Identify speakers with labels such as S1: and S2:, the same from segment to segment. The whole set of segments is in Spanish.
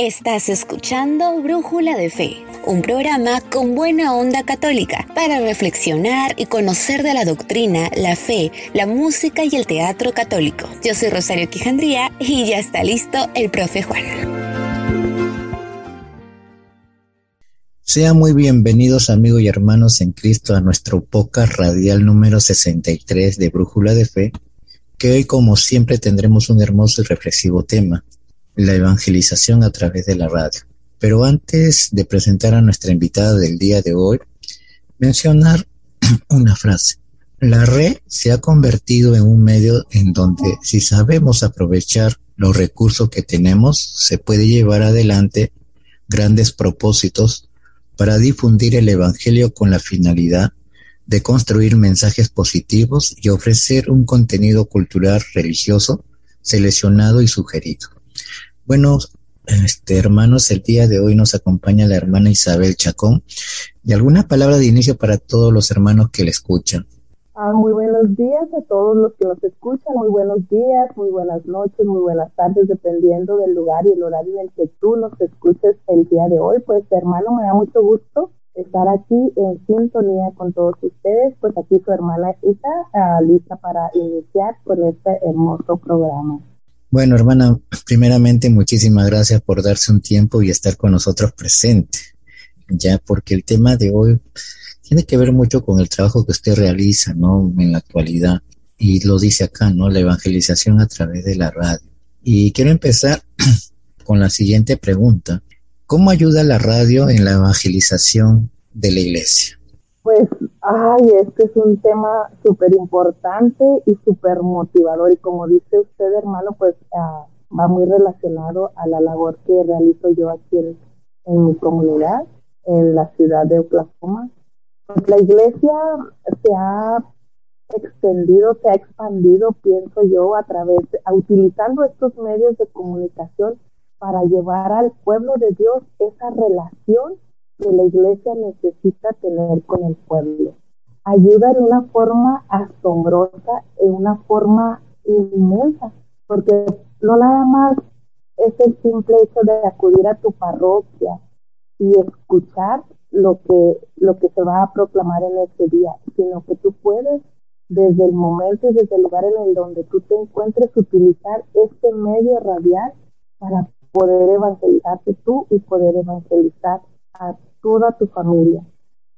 S1: Estás escuchando Brújula de Fe, un programa con buena onda católica para reflexionar y conocer de la doctrina, la fe, la música y el teatro católico. Yo soy Rosario Quijandría y ya está listo el profe Juan.
S2: Sean muy bienvenidos amigos y hermanos en Cristo a nuestro podcast radial número 63 de Brújula de Fe, que hoy como siempre tendremos un hermoso y reflexivo tema la evangelización a través de la radio. Pero antes de presentar a nuestra invitada del día de hoy, mencionar una frase. La red se ha convertido en un medio en donde si sabemos aprovechar los recursos que tenemos, se puede llevar adelante grandes propósitos para difundir el Evangelio con la finalidad de construir mensajes positivos y ofrecer un contenido cultural religioso seleccionado y sugerido. Bueno, este, hermanos, el día de hoy nos acompaña la hermana Isabel Chacón. ¿Y alguna palabra de inicio para todos los hermanos que le escuchan?
S3: Ah, muy buenos días a todos los que nos escuchan, muy buenos días, muy buenas noches, muy buenas tardes, dependiendo del lugar y el horario en el que tú nos escuches el día de hoy. Pues hermano, me da mucho gusto estar aquí en sintonía con todos ustedes. Pues aquí su hermana Isa, ah, lista para iniciar con este hermoso programa.
S2: Bueno, hermana, primeramente muchísimas gracias por darse un tiempo y estar con nosotros presente, ya porque el tema de hoy tiene que ver mucho con el trabajo que usted realiza, ¿no? En la actualidad. Y lo dice acá, ¿no? La evangelización a través de la radio. Y quiero empezar con la siguiente pregunta. ¿Cómo ayuda la radio en la evangelización de la iglesia?
S3: Pues, ay, este es un tema súper importante y súper motivador. Y como dice usted, hermano, pues ah, va muy relacionado a la labor que realizo yo aquí en, mi comunidad, en la ciudad de Oklahoma. Pues la iglesia se ha extendido, se ha expandido, pienso yo, a través, utilizando estos medios de comunicación para llevar al pueblo de Dios esa relación que la iglesia necesita tener con el pueblo. Ayuda en una forma asombrosa, en una forma inmensa, porque no nada más es el simple hecho de acudir a tu parroquia y escuchar lo que, lo que se va a proclamar en ese día, sino que tú puedes desde el momento y desde el lugar en el donde tú te encuentres utilizar este medio radial para poder evangelizarte tú y poder evangelizar a toda tu familia.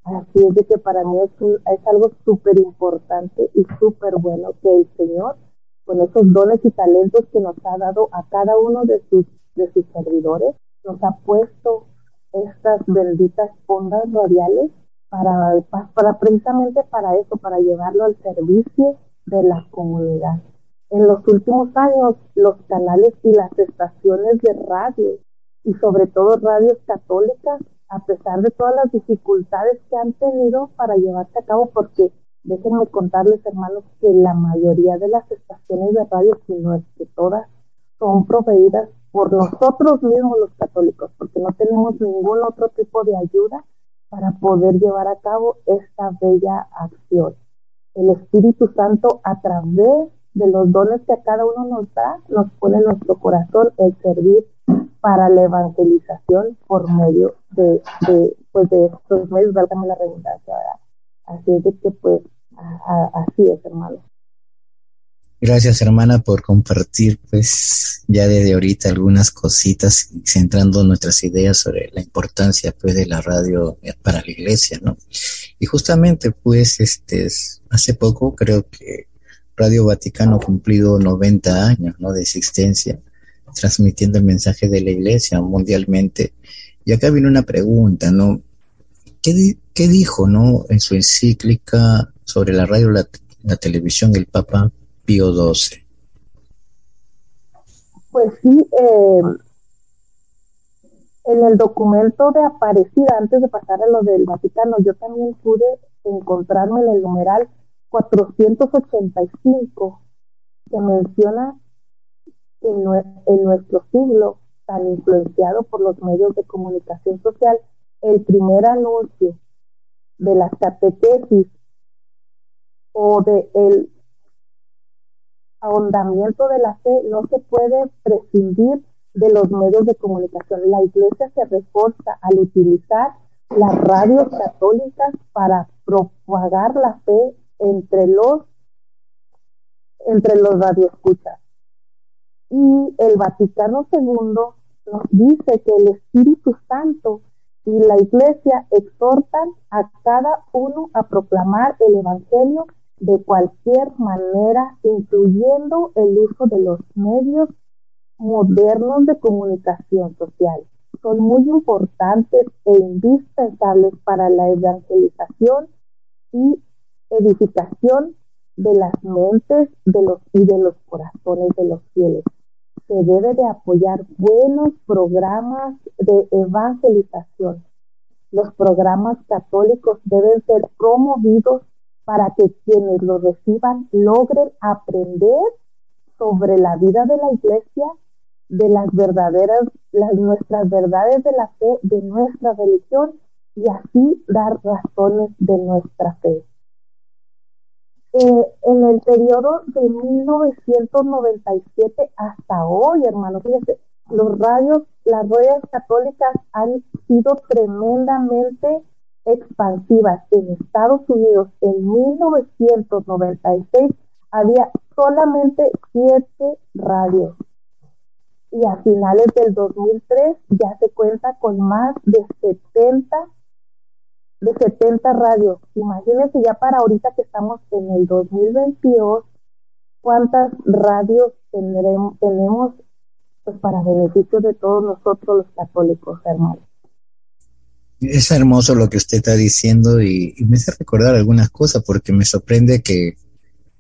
S3: Así es de que para mí es, es algo súper importante y súper bueno que el Señor, con esos dones y talentos que nos ha dado a cada uno de sus, de sus servidores, nos ha puesto estas benditas ondas radiales para, para precisamente para eso, para llevarlo al servicio de la comunidad. En los últimos años, los canales y las estaciones de radio, y sobre todo radios católicas, a pesar de todas las dificultades que han tenido para llevarse a cabo, porque déjenme contarles, hermanos, que la mayoría de las estaciones de radio, si no es que todas, son proveídas por nosotros mismos los católicos, porque no tenemos ningún otro tipo de ayuda para poder llevar a cabo esta bella acción. El Espíritu Santo, a través de los dones que a cada uno nos da, nos pone en nuestro corazón el servir para la evangelización por medio de, de, pues de estos medios, válgame la redundancia, Así es de que, pues, así es, hermano.
S2: Gracias, hermana, por compartir, pues, ya desde ahorita algunas cositas, centrando nuestras ideas sobre la importancia, pues, de la radio para la iglesia, ¿no? Y justamente, pues, este, hace poco creo que Radio Vaticano ha cumplido 90 años, ¿no? De existencia transmitiendo el mensaje de la iglesia mundialmente. Y acá viene una pregunta, ¿no? ¿Qué, qué dijo, no, en su encíclica sobre la radio la, la, televisión el Papa Pío XII?
S3: Pues sí, eh, en el documento de Aparecida, antes de pasar a lo del Vaticano, yo también pude encontrarme en el numeral 485 que menciona en, nuestro siglo tan influenciado por los medios de comunicación social, el primer anuncio de las catequesis o de el ahondamiento de la fe no se puede prescindir de los medios de comunicación. La iglesia se refuerza al utilizar las radios católicas para propagar la fe entre los entre los radioescuchas. Y el Vaticano II nos dice que el Espíritu Santo y la Iglesia exhortan a cada uno a proclamar el Evangelio de cualquier manera, incluyendo el uso de los medios modernos de comunicación social. Son muy importantes e indispensables para la evangelización y edificación de las mentes y de los corazones de los fieles. Se debe de apoyar buenos programas de evangelización. Los programas católicos deben ser promovidos para que quienes lo reciban logren aprender sobre la vida de la iglesia, de las verdaderas, las, nuestras verdades de la fe, de nuestra religión y así dar razones de nuestra fe. Eh, en el periodo de 1997 hasta hoy, hermano, fíjense, los radios, las ruedas católicas han sido tremendamente expansivas. En Estados Unidos, en 1996, había solamente siete radios. Y a finales del 2003 ya se cuenta con más de 70 de 70 radios. Imagínense ya para ahorita que estamos en el 2022, cuántas radios tendremos, tenemos pues para beneficio de todos nosotros los católicos, hermanos.
S2: Es hermoso lo que usted está diciendo y, me hace recordar algunas cosas porque me sorprende que,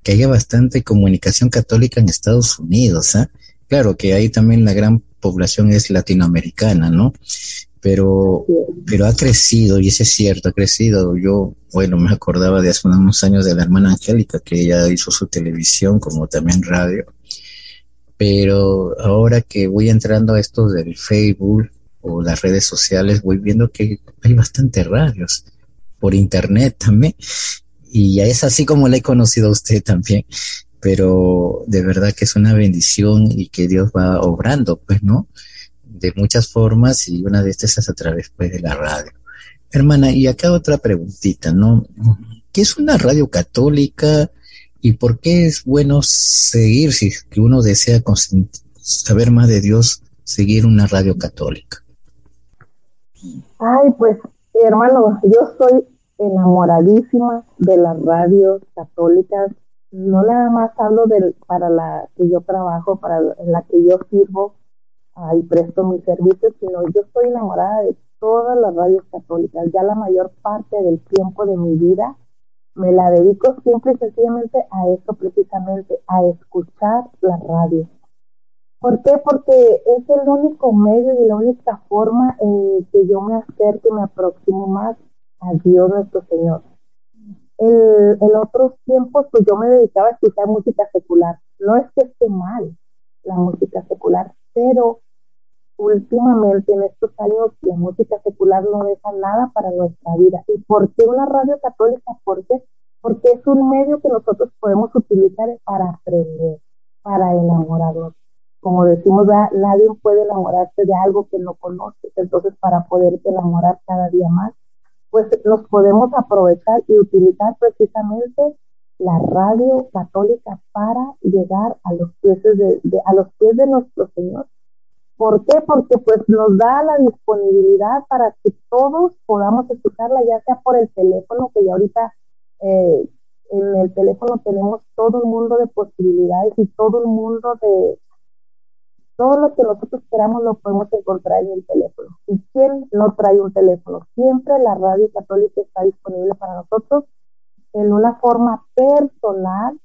S2: que haya bastante comunicación católica en Estados Unidos. ¿ah? Claro que ahí también la gran población es latinoamericana, ¿no? Pero, pero ha crecido, y eso es cierto, ha crecido. Yo, bueno, me acordaba de hace unos años de la hermana Angélica, que ella hizo su televisión como también radio. Pero ahora que voy entrando a esto del Facebook o las redes sociales, voy viendo que hay bastantes radios por internet también. Y es así como la he conocido a usted también. Pero de verdad que es una bendición y que Dios va obrando, pues, ¿no? De muchas formas y una de estas es a través pues, de la radio. Hermana, y acá otra preguntita, ¿no? ¿Qué es una radio católica y por qué es bueno seguir, si que uno desea saber más de Dios, seguir una radio católica?
S3: Ay, pues hermano, yo soy enamoradísima de las radios católicas. No nada más hablo de para la que yo trabajo, para la que yo sirvo, y presto mis servicios, sino yo estoy enamorada de todas las radios católicas. Ya la mayor parte del tiempo de mi vida me la dedico siempre y sencillamente a eso precisamente, a escuchar la radio. ¿Por qué? Porque es el único medio y la única forma en que yo me acerco y me aproximo más a Dios nuestro Señor. En, en otros tiempos, pues yo me dedicaba a escuchar música secular. No es que esté mal la música secular, pero últimamente en estos años la música secular no deja nada para nuestra vida. ¿Y por qué una radio católica? ¿Por qué? Porque es un medio que nosotros podemos utilizar para aprender, para enamorarnos. Como decimos, nadie puede enamorarse de algo que no conoces. Entonces, para poderte enamorar cada día más, pues nos podemos aprovechar y utilizar precisamente la radio católica para llegar a los pies de, a los pies de nuestro Señor ¿Por qué? Porque pues nos da la disponibilidad para que todos podamos escucharla, ya sea por el teléfono, que ya ahorita eh, en el teléfono tenemos todo el mundo de posibilidades y todo el mundo de todo lo que nosotros queramos lo podemos encontrar en el teléfono. ¿Y quién no trae un teléfono? Siempre la radio católica está disponible para nosotros en una forma personal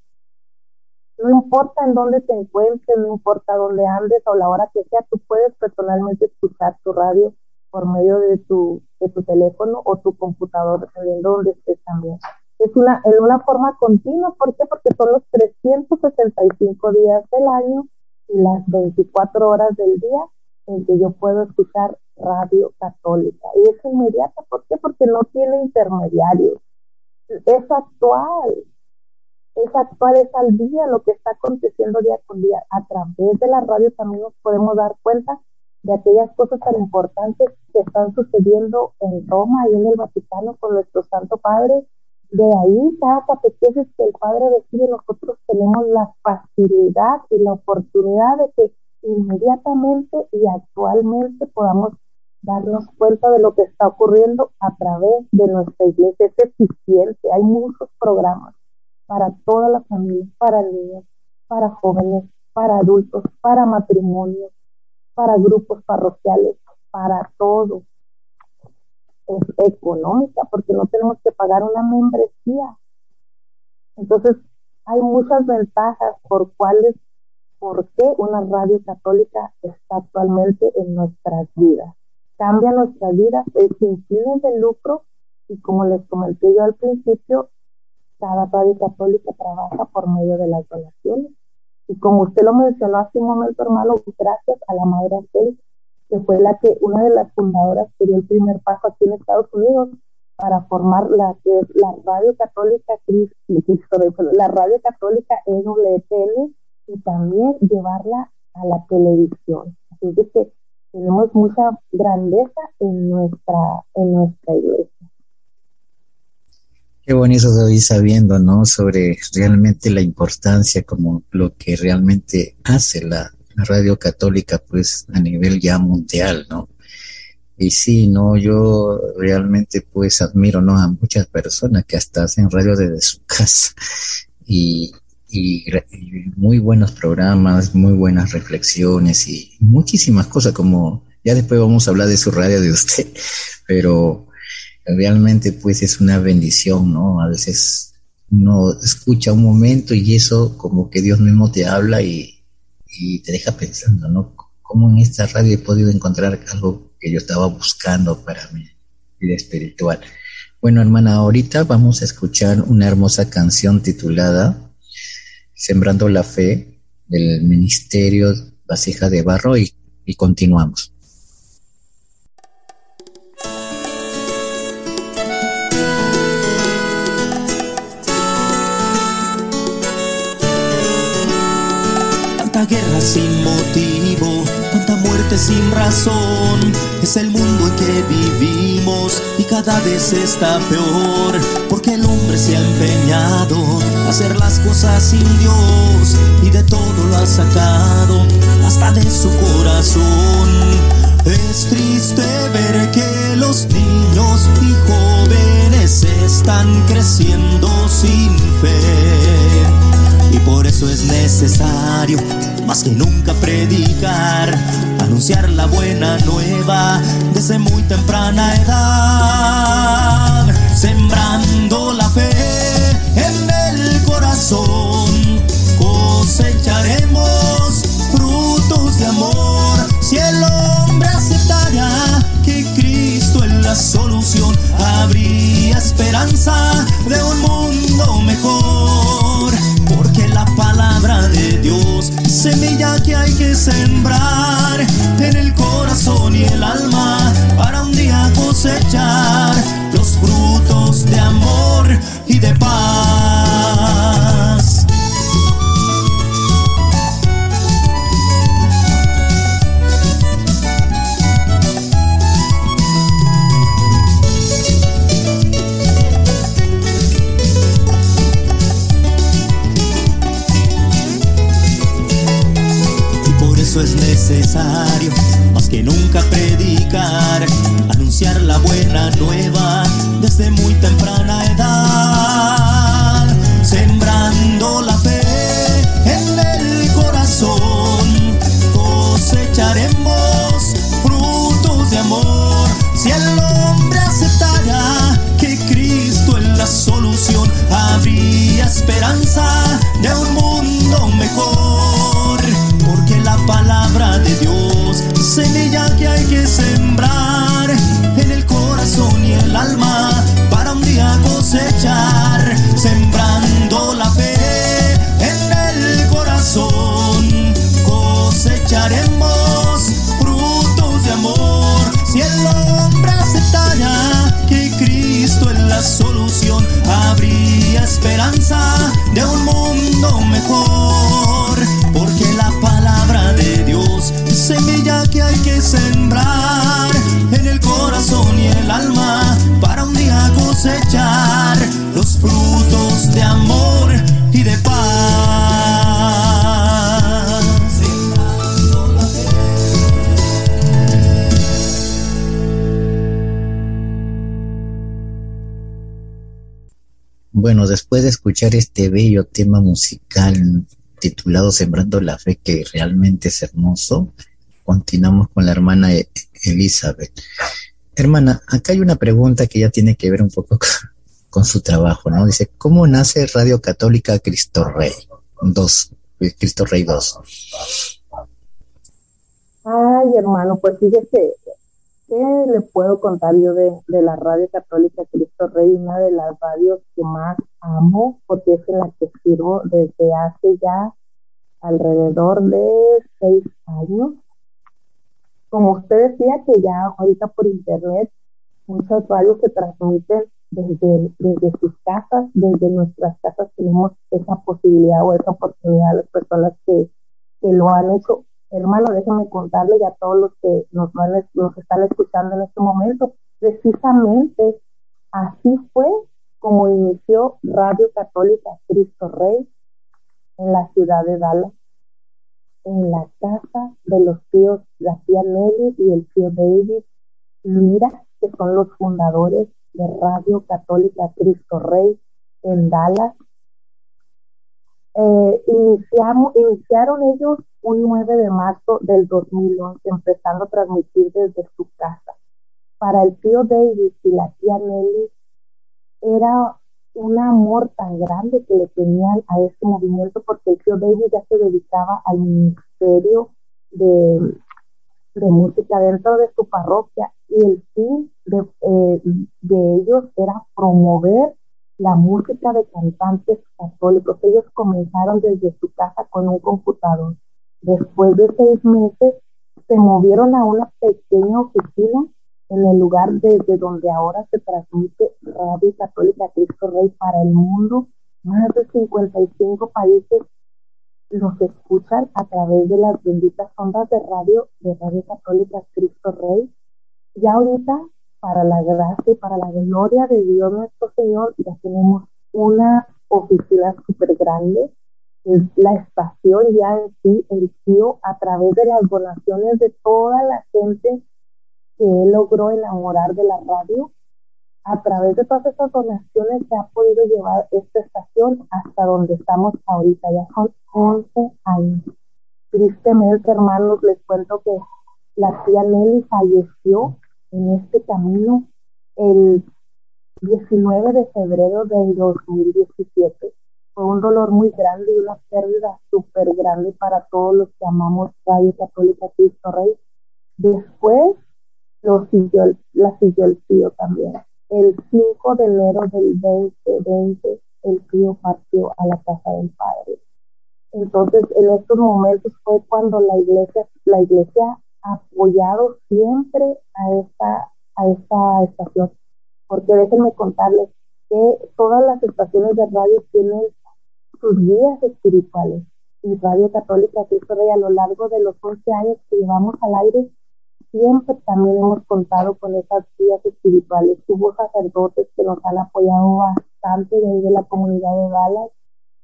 S3: no importa en dónde te encuentres, no importa dónde andes o la hora que sea, tú puedes personalmente escuchar tu radio por medio de tu, de tu teléfono o tu computador, dependiendo donde estés también. Es una, en una forma continua, ¿por qué? Porque son los 365 días del año y las 24 horas del día en que yo puedo escuchar radio católica. Y es inmediata, ¿por qué? Porque no tiene intermediarios. Es actual, es actual, es al día lo que está aconteciendo día con día a través de la radio también nos podemos dar cuenta de aquellas cosas tan importantes que están sucediendo en Roma y en el Vaticano con nuestro Santo Padre. De ahí, cada catequesis que el Padre decide, nosotros tenemos la facilidad y la oportunidad de que inmediatamente y actualmente podamos darnos cuenta de lo que está ocurriendo a través de nuestra iglesia. Es eficiente, hay muchos programas para toda la familia, para niños, para jóvenes, para adultos, para matrimonios, para grupos parroquiales, para todo. Es económica porque no tenemos que pagar una membresía. Entonces, hay muchas ventajas por cuáles, por qué una radio católica está actualmente en nuestras vidas. Cambia nuestras vidas, es sin fines de lucro y como les comenté yo al principio, cada radio católica trabaja por medio de las donaciones. Y como usted lo mencionó hace un momento, hermano, gracias a la Madre Angélica, que fue la que, una de las fundadoras que dio el primer paso aquí en Estados Unidos para formar la la Radio Católica la Radio Católica EWTN y también llevarla a la televisión. Así que tenemos mucha grandeza en nuestra, en nuestra iglesia.
S2: Qué bonito estoy sabiendo, ¿no? Sobre realmente la importancia, como lo que realmente hace la, radio católica, pues a nivel ya mundial, ¿no? Y sí, no, yo realmente pues admiro, ¿no? A muchas personas que hasta hacen radio desde su casa y, y, muy buenos programas, muy buenas reflexiones y muchísimas cosas como, ya después vamos a hablar de su radio de usted, pero realmente pues es una bendición, ¿no? A veces uno escucha un momento y eso como que Dios mismo te habla y, te deja pensando, ¿no? ¿Cómo en esta radio he podido encontrar algo que yo estaba buscando para mi vida espiritual? Bueno, hermana, ahorita vamos a escuchar una hermosa canción titulada Sembrando la Fe del Ministerio Vasija de Barro y continuamos.
S4: guerra sin motivo, tanta muerte sin razón. Es el mundo en que vivimos y cada vez está peor, porque el hombre se ha empeñado a hacer las cosas sin Dios y de todo lo ha sacado, hasta de su corazón. Es triste ver que los niños y jóvenes están creciendo sin fe y por eso es necesario, más que nunca, predicar, anunciar la buena nueva desde muy temprana edad, sembrando la fe en el corazón, cosecharemos frutos de amor si el hombre aceptara que Cristo es la solución, habría esperanza de un mundo semilla que hay que sembrar en el corazón y el alma para un día cosechar necesario, más que nunca predicar, anunciar la buena nueva
S2: Bueno, después de escuchar este bello tema musical titulado Sembrando la Fe, que realmente es hermoso, continuamos con la hermana e-, Elizabeth. Hermana, acá hay una pregunta que ya tiene que ver un poco con, su trabajo, ¿no? Dice, ¿cómo nace Radio Católica Cristo Rey 2? Cristo Rey 2.
S3: Ay, hermano, pues fíjese, ¿qué le puedo contar yo de, la Radio Católica Cristo Rey? Una de las radios que más amo, porque es en la que sirvo desde hace ya alrededor de seis años. Como usted decía, que ya ahorita por internet, muchas radios se transmiten desde, desde sus casas, desde nuestras casas tenemos esa posibilidad o esa oportunidad a las personas que, que lo han hecho hermano, déjenme contarle a todos los que nos, nos están escuchando en este momento, precisamente así fue como inició Radio Católica Cristo Rey en la ciudad de Dallas, en la casa de los tíos García Nelly y el tío David Mira, que son los fundadores de Radio Católica Cristo Rey en Dallas. Eh, iniciamos, iniciaron ellos un 9 de marzo del 2011, empezando a transmitir desde su casa. Para el tío David y la tía Nelly, era un amor tan grande que le tenían a este movimiento porque el tío David ya se dedicaba al ministerio de, de música dentro de su parroquia y el fin de, eh, de ellos era promover la música de cantantes católicos. Ellos comenzaron desde su casa con un computador Después de seis meses, se movieron a una pequeña oficina en el lugar desde donde ahora se transmite Radio Católica Cristo Rey para el mundo. Más de 55 países los escuchan a través de las benditas ondas de radio de Radio Católica Cristo Rey. Y ahorita, para la gracia y para la gloria de Dios nuestro Señor, ya tenemos una oficina súper grande la estación ya en sí, el tío, a través de las donaciones de toda la gente que logró enamorar de la radio, a través de todas esas donaciones se ha podido llevar esta estación hasta donde estamos ahorita, ya son 11 años. Tristemente, hermanos, les cuento que la tía Nelly falleció en este camino el 19 de febrero del 2017 fue un dolor muy grande y una pérdida súper grande para todos los que amamos Radio Católica Cristo Rey. Después lo siguió, la siguió el tío también. El 5 de enero del 2020, el tío partió a la casa del Padre. Entonces, en estos momentos fue cuando la iglesia, la iglesia ha apoyado siempre a esta, a esta estación. Porque déjenme contarles que todas las estaciones de radio tienen sus guías espirituales. Y Radio Católica Cristo Rey a lo largo de los 11 años que llevamos al aire, siempre también hemos contado con esas guías espirituales. Hubo sacerdotes que nos han apoyado bastante de la comunidad de Dallas,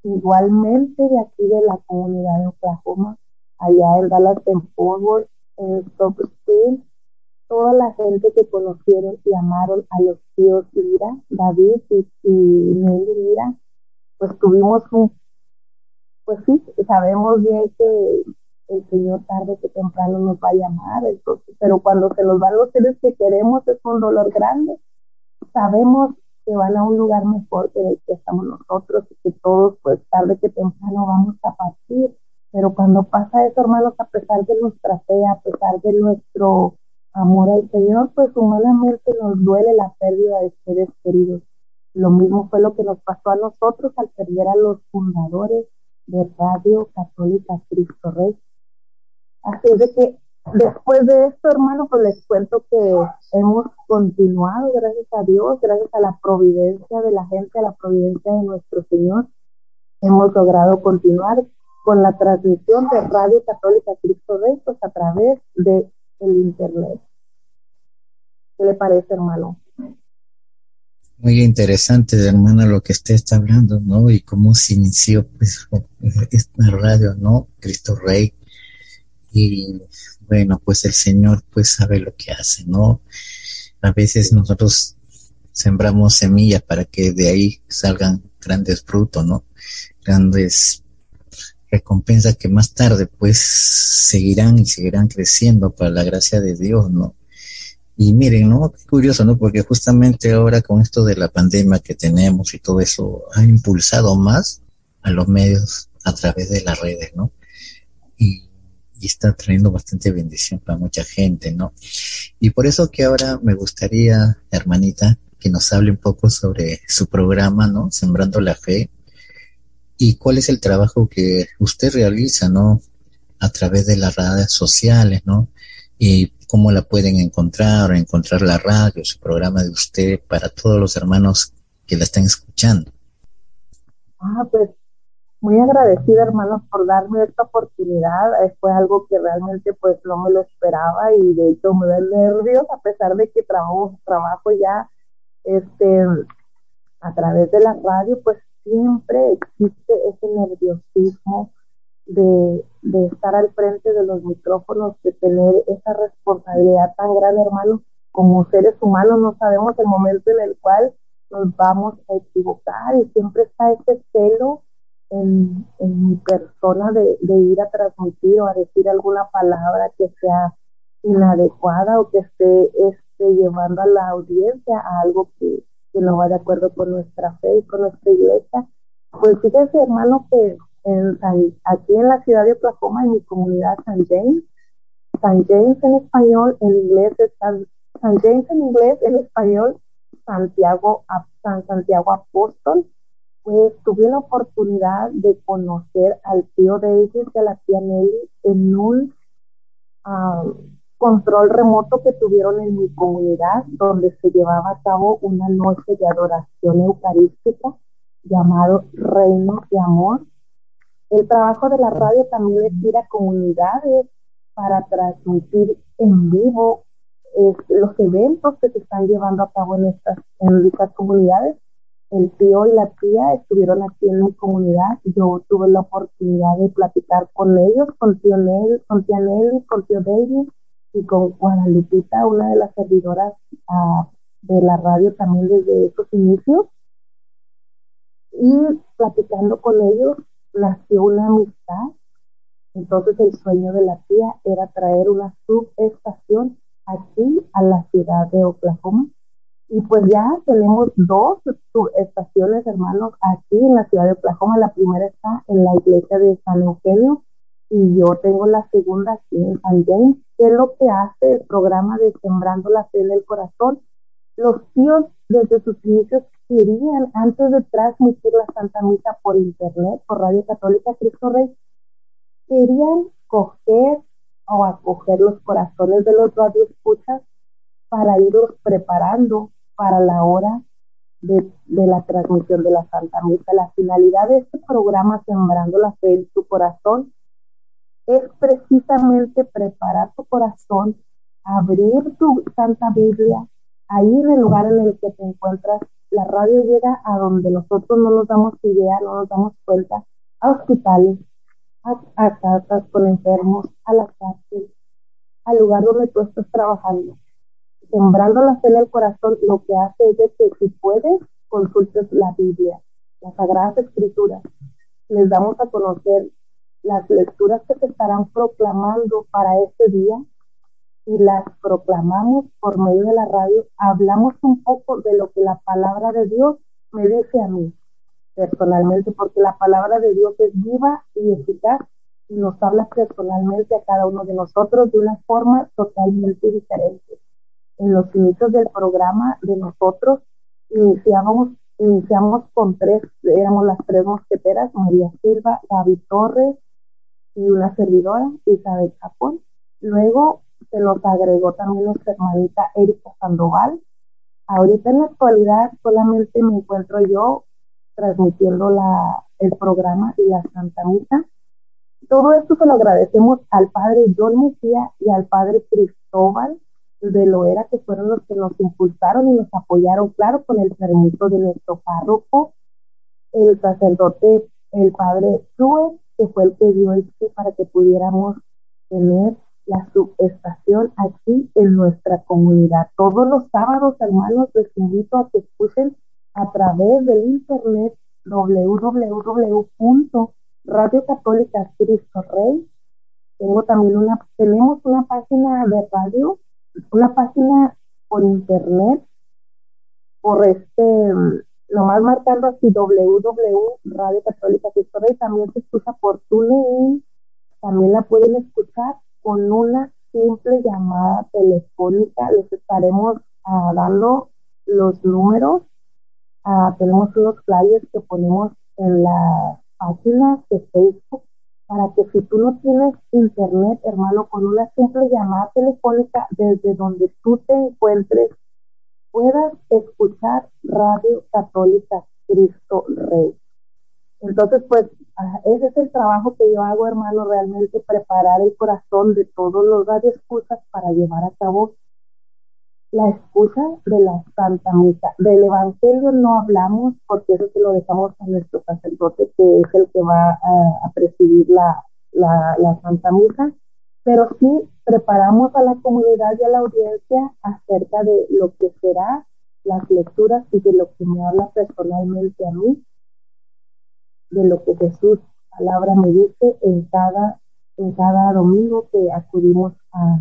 S3: igualmente de aquí de la comunidad de Oklahoma, allá en Dallas, en Fort en Stop toda la gente que conocieron y amaron a los tíos Lira, David y, y Nelly Lira, pues tuvimos un, pues sí, sabemos bien que el Señor tarde que temprano nos va a llamar, entonces, pero cuando se nos van los seres que queremos es un dolor grande. Sabemos que van a un lugar mejor que el que estamos nosotros y que todos, pues tarde que temprano vamos a partir. Pero cuando pasa eso, hermanos, a pesar de nuestra fe, a pesar de nuestro amor al Señor, pues humanamente nos duele la pérdida de seres queridos. Lo mismo fue lo que nos pasó a nosotros al perder a los fundadores de Radio Católica Cristo Rey. Así es que después de esto, hermano, pues les cuento que hemos continuado, gracias a Dios, gracias a la providencia de la gente, a la providencia de nuestro Señor, hemos logrado continuar con la transmisión de Radio Católica Cristo Rey, pues a través de el Internet. ¿Qué le parece, hermano?
S2: Muy interesante, hermana, lo que usted está hablando, ¿no? Y cómo se inició, pues, esta radio, ¿no? Cristo Rey. Y bueno, pues el Señor, pues, sabe lo que hace, ¿no? A veces nosotros sembramos semillas para que de ahí salgan grandes frutos, ¿no? Grandes recompensas que más tarde pues seguirán y seguirán creciendo para la gracia de Dios, ¿no? Y miren, ¿no? Qué curioso, ¿no? Porque justamente ahora con esto de la pandemia que tenemos y todo eso ha impulsado más a los medios a través de las redes, ¿no? Y, está trayendo bastante bendición para mucha gente, ¿no? Y por eso que ahora me gustaría, hermanita, que nos hable un poco sobre su programa, ¿no? Sembrando la Fe. Y cuál es el trabajo que usted realiza, ¿no? A través de las redes sociales, ¿no? Y cómo la pueden encontrar encontrar la radio, su programa de usted para todos los hermanos que la están escuchando.
S3: Ah, pues muy agradecida, hermanos, por darme esta oportunidad. Eh, fue algo que realmente pues no me lo esperaba y de hecho me da nervios a pesar de que trabajo, trabajo ya este, a través de la radio, pues siempre existe ese nerviosismo de, estar al frente de los micrófonos, de tener esa responsabilidad tan grande, hermano. Como seres humanos no sabemos el momento en el cual nos vamos a equivocar y siempre está ese celo en, en mi persona de, de, ir a transmitir o a decir alguna palabra que sea inadecuada o que esté llevando a la audiencia a algo que, que, no va de acuerdo con nuestra fe y con nuestra iglesia. Pues fíjense, hermano, que en, aquí en la ciudad de Oklahoma, en mi comunidad San James, San James en español, en inglés es San, James en inglés, en español, Santiago, San Santiago Apóstol, pues tuve la oportunidad de conocer al tío de ellos a la tía Nelly en un uh, control remoto que tuvieron en mi comunidad, donde se llevaba a cabo una noche de adoración eucarística llamado Reino de Amor. El trabajo de la radio también es ir a comunidades para transmitir en vivo los eventos que se están llevando a cabo en estas, en estas comunidades. El tío y la tía estuvieron aquí en mi comunidad. Yo tuve la oportunidad de platicar con ellos, con tío Nelly, con tía Nelly, con tío David, y con Guadalupita, una de las servidoras uh, de la radio también desde esos inicios. Y platicando con ellos nació una amistad. Entonces el sueño de la tía era traer una subestación aquí a la ciudad de Oklahoma. Y pues ya tenemos dos subestaciones, hermanos, aquí en la ciudad de Oklahoma. La primera está en la iglesia de San Eugenio y yo tengo la segunda aquí en San James, que es lo que hace el programa de Sembrando la Fe en el Corazón. Los tíos desde sus inicios querían, antes de transmitir la Santa Misa por Internet, por Radio Católica Cristo Rey, querían coger o acoger los corazones de los radioescuchas para irlos preparando para la hora de, de, la transmisión de la Santa Misa. La finalidad de este programa, Sembrando la Fe en tu Corazón, es precisamente preparar tu corazón, abrir tu Santa Biblia, ahí en el lugar en el que te encuentras. La radio llega a donde nosotros no nos damos idea, no nos damos cuenta, a hospitales, a, casas con enfermos, a las cárceles, al lugar donde tú estás trabajando. Sembrando la fe en el corazón, lo que hace es que si puedes, consultes la Biblia, las Sagradas Escrituras. Les damos a conocer las lecturas que se estarán proclamando para este día y las proclamamos por medio de la radio, hablamos un poco de lo que la palabra de Dios me dice a mí personalmente, porque la palabra de Dios es viva y eficaz y nos habla personalmente a cada uno de nosotros de una forma totalmente diferente. En los inicios del programa de nosotros iniciábamos, iniciamos con tres, éramos las tres mosqueteras, María Silva, David Torres y una servidora, Isabel Japón. Luego se nos agregó también nuestra hermanita Erika Sandoval. Ahorita en la actualidad solamente me encuentro yo transmitiendo la, el programa y la Santa Misa. Todo esto se lo agradecemos al padre John Mejía y al padre Cristóbal de Loera, que fueron los que nos impulsaron y nos apoyaron, claro, con el permiso de nuestro párroco, el sacerdote, el padre Sue que fue el que dio el para que pudiéramos tener la subestación aquí en nuestra comunidad. Todos los sábados, hermanos, les invito a que escuchen a través del internet www.radio Católica Cristo Rey. Tengo también una, tenemos una página de radio, una página por internet, por este, más marcando así www.radio Católica Cristo Rey, también se escucha por TuneIn, también la pueden escuchar con una simple llamada telefónica. Les estaremos uh, dando los números. Uh, tenemos unos flyers que ponemos en la página de Facebook para que si tú no tienes internet, hermano, con una simple llamada telefónica desde donde tú te encuentres, puedas escuchar Radio Católica Cristo Rey. Entonces, pues, ese es el trabajo que yo hago, hermano, realmente preparar el corazón de todos los radioescuchas para llevar a cabo la escucha de la Santa Misa. Del Evangelio no hablamos porque eso se lo dejamos a nuestro sacerdote, que es el que va a, presidir la, la, la Santa Misa, pero sí preparamos a la comunidad y a la audiencia acerca de lo que será las lecturas y de lo que me habla personalmente a mí de lo que Jesús palabra me dice en cada, en cada domingo que acudimos a,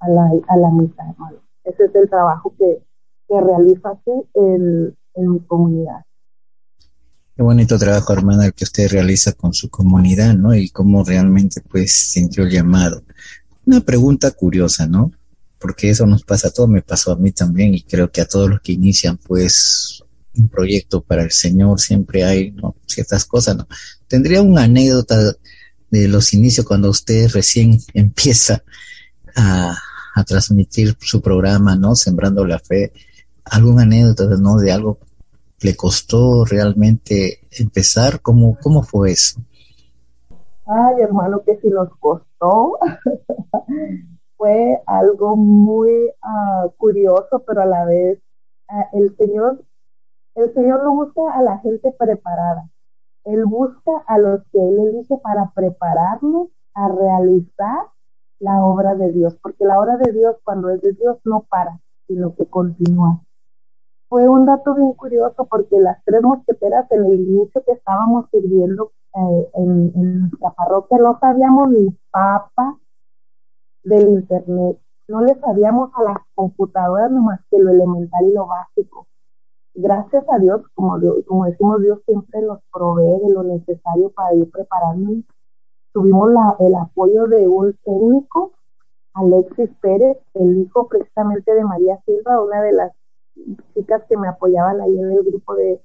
S3: a, la, a la misa, hermano. Ese es el trabajo que, que realizo aquí en, en comunidad.
S2: Qué bonito trabajo, hermana, el que usted realiza con su comunidad, ¿no? Y cómo realmente, pues, sintió el llamado. Una pregunta curiosa, ¿no? Porque eso nos pasa a todos, me pasó a mí también, y creo que a todos los que inician, pues, un proyecto para el Señor, siempre hay ciertas cosas, ¿no? Tendría una anécdota de los inicios cuando usted recién empieza a, transmitir su programa, ¿no? Sembrando la fe, alguna anécdota, ¿no? De algo le costó realmente empezar, ¿cómo, cómo fue eso?
S3: Ay, hermano, que si nos costó. fue algo muy ah, curioso, pero a la vez ah, el Señor el Señor no busca a la gente preparada. Él busca a los que Él elige para prepararlos a realizar la obra de Dios, porque la obra de Dios cuando es de Dios no para, sino que continúa. Fue un dato bien curioso porque las tres mosqueteras en el inicio que estábamos sirviendo eh, en, en, nuestra parroquia no sabíamos ni papa del internet, no le sabíamos a las computadoras nomás que lo elemental y lo básico gracias a Dios, como, decimos, Dios siempre nos provee de lo necesario para ir preparándonos. Tuvimos el apoyo de un técnico, Alexis Pérez, el hijo precisamente de María Silva, una de las chicas que me apoyaban ahí en el grupo de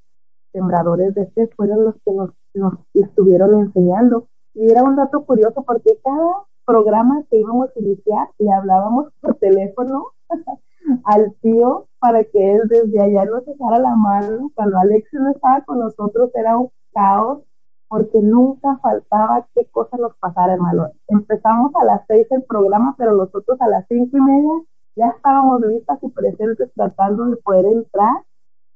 S3: sembradores de fe, fueron los que nos, nos estuvieron enseñando. Y era un dato curioso porque cada programa que íbamos a iniciar le hablábamos por teléfono al tío para que él desde allá nos echara la mano. Cuando Alexis no estaba con nosotros era un caos porque nunca faltaba qué cosa nos pasara, hermano. Empezamos a las seis el programa, pero nosotros a las cinco y media ya estábamos listas y presentes tratando de poder entrar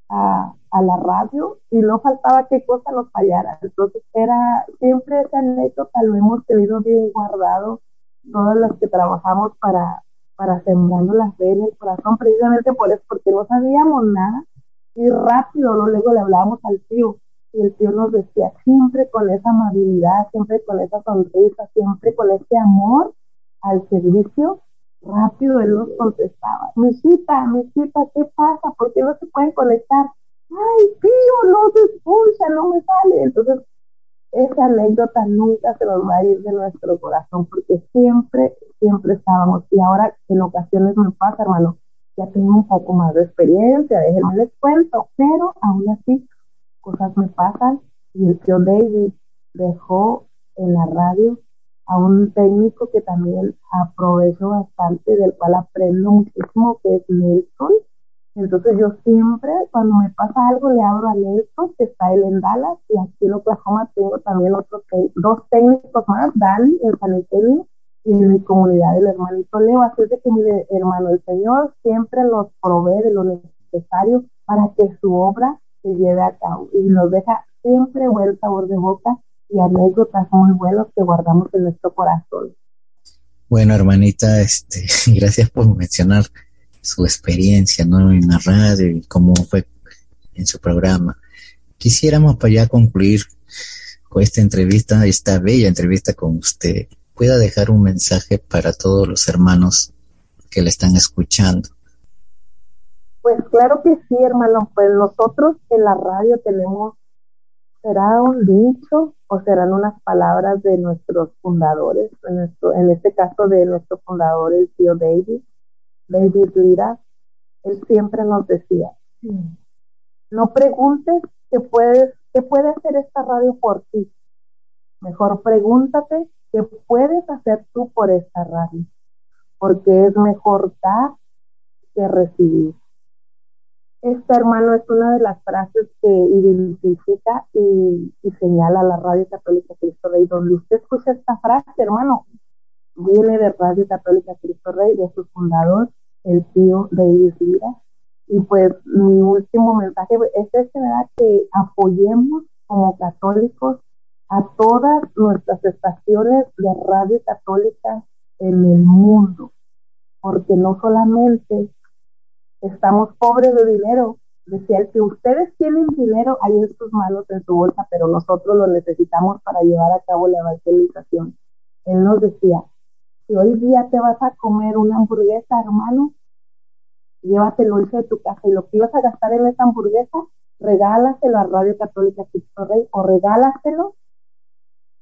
S3: a, a la radio y no faltaba qué cosa nos fallara. Entonces era siempre esa anécdota, lo hemos tenido bien guardado todas las que trabajamos para, para sembrando la fe en el corazón, precisamente por eso, porque no sabíamos nada y rápido luego le hablábamos al tío y el tío nos decía siempre con esa amabilidad, siempre con esa sonrisa, siempre con ese amor al servicio, rápido él nos contestaba, mijita, mijita, ¿qué pasa? ¿Por qué no se pueden conectar? Ay, tío, no se escucha, no me sale. Entonces, esa anécdota nunca se nos va a ir de nuestro corazón porque siempre, siempre estábamos. Y ahora en ocasiones me pasa, hermano, ya tengo un poco más de experiencia, déjenme les cuento, pero aún así cosas me pasan y el tío David dejó en la radio a un técnico que también aprovecho bastante, del cual aprendo muchísimo, que es Nelson entonces yo siempre, cuando me pasa algo, le abro a Nelson, que está él en Dallas, y aquí en Oklahoma tengo también otros dos técnicos más, Dani en San y en mi comunidad el hermanito Leo. Así es de que, mire, hermano, el Señor siempre nos provee de lo necesario para que su obra se lleve a cabo y nos deja siempre buen sabor de boca y anécdotas muy buenos que guardamos en nuestro corazón.
S2: Bueno, hermanita, este, gracias por mencionar su experiencia ¿no? en la radio y cómo fue en su programa. quisiéramos para ya concluir con esta entrevista, esta bella entrevista con usted, pueda dejar un mensaje para todos los hermanos que le están escuchando.
S3: Pues claro que sí, hermano. Pues nosotros en la radio tenemos, será un dicho o serán unas palabras de nuestros fundadores, en, nuestro, en este caso de nuestro fundador, el tío David, David Lira. Él siempre nos decía, no preguntes qué, puedes, qué puede hacer esta radio por ti. Mejor pregúntate qué puedes hacer tú por esta radio, porque es mejor dar que recibir. Este hermano es una de las frases que identifica y, señala la Radio Católica Cristo Rey. Donde usted escucha esta frase, hermano, viene de Radio Católica Cristo Rey, de su fundador, el tío David Lira. Y pues mi último mensaje es este, ¿verdad? Que apoyemos como católicos a todas nuestras estaciones de radio católica en el mundo, porque no solamente estamos pobres de dinero. Decía el que ustedes tienen dinero ahí en sus manos, en su bolsa, pero nosotros lo necesitamos para llevar a cabo la evangelización. Él nos decía, si hoy día te vas a comer una hamburguesa, hermano, llévatelo de tu casa y lo que ibas a gastar en esa hamburguesa, regálaselo a Radio Católica Cristo Rey o regálaselo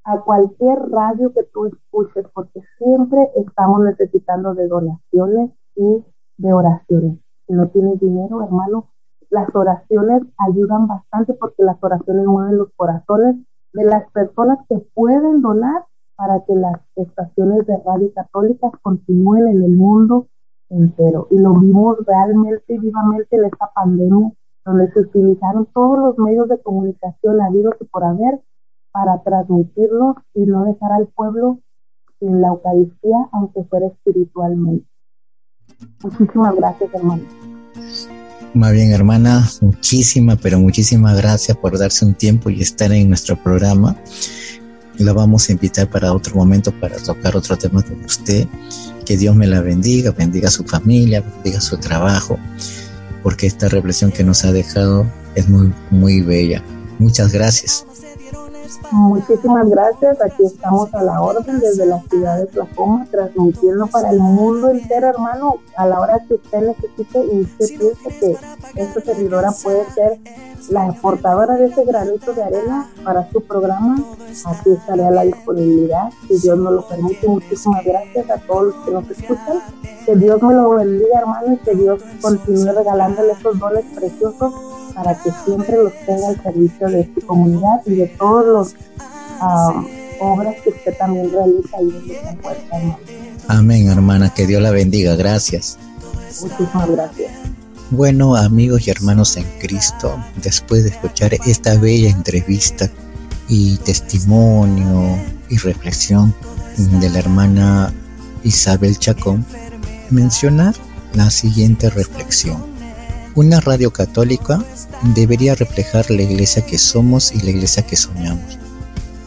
S3: a cualquier radio que tú escuches, porque siempre estamos necesitando de donaciones y de oraciones. Si no tienes dinero, hermano, las oraciones ayudan bastante porque las oraciones mueven los corazones de las personas que pueden donar para que las estaciones de radio católicas continúen en el mundo entero. Y lo vimos realmente vivamente en esta pandemia, donde se utilizaron todos los medios de comunicación habidos y por haber para transmitirlos y no dejar al pueblo sin la Eucaristía, aunque fuera espiritualmente. Muchísimas gracias, hermano.
S2: Más bien, hermana, muchísimas, pero muchísimas gracias por darse un tiempo y estar en nuestro programa. La vamos a invitar para otro momento para tocar otro tema con usted. Que Dios me la bendiga, bendiga a su familia, bendiga su trabajo, porque esta reflexión que nos ha dejado es muy, muy bella. Muchas gracias.
S3: Muchísimas gracias. Aquí estamos a la orden desde la ciudad de Tlacoma, transmitiendo para el mundo entero, hermano, a la hora que usted necesite y usted piense que esta servidora puede ser la portadora de ese granito de arena para su programa. Aquí estaré a la disponibilidad, si Dios nos lo permite. Muchísimas gracias a todos los que nos escuchan. Que Dios me lo bendiga, hermano, y que Dios continúe regalándole esos dones preciosos para que siempre los tenga al servicio de su comunidad y de todos los obras que usted también realiza ahí en se encuentra,
S2: Amén, hermana, que Dios la bendiga, gracias.
S3: Muchísimas gracias.
S2: Bueno, amigos y hermanos en Cristo, después de escuchar esta bella entrevista y testimonio y reflexión de la hermana Isabel Chacón, mencionar la siguiente reflexión. Una radio católica debería reflejar la iglesia que somos y la iglesia que soñamos.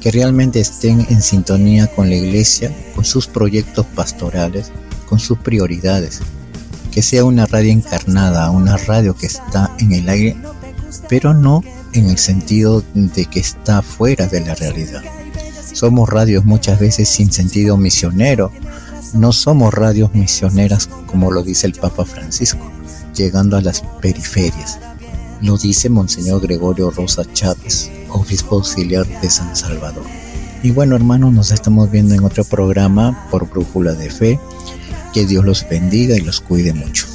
S2: Que realmente estén en sintonía con la iglesia, con sus proyectos pastorales, con sus prioridades. Que sea una radio encarnada, una radio que está en el aire, pero no en el sentido de que está fuera de la realidad. Somos radios muchas veces sin sentido misionero, no somos radios misioneras como lo dice el Papa Francisco llegando a las periferias. Lo dice Monseñor Gregorio Rosa Chávez, obispo auxiliar de San Salvador. Y bueno, hermanos, nos estamos viendo en otro programa por Brújula de Fe. Que Dios los bendiga y los cuide mucho.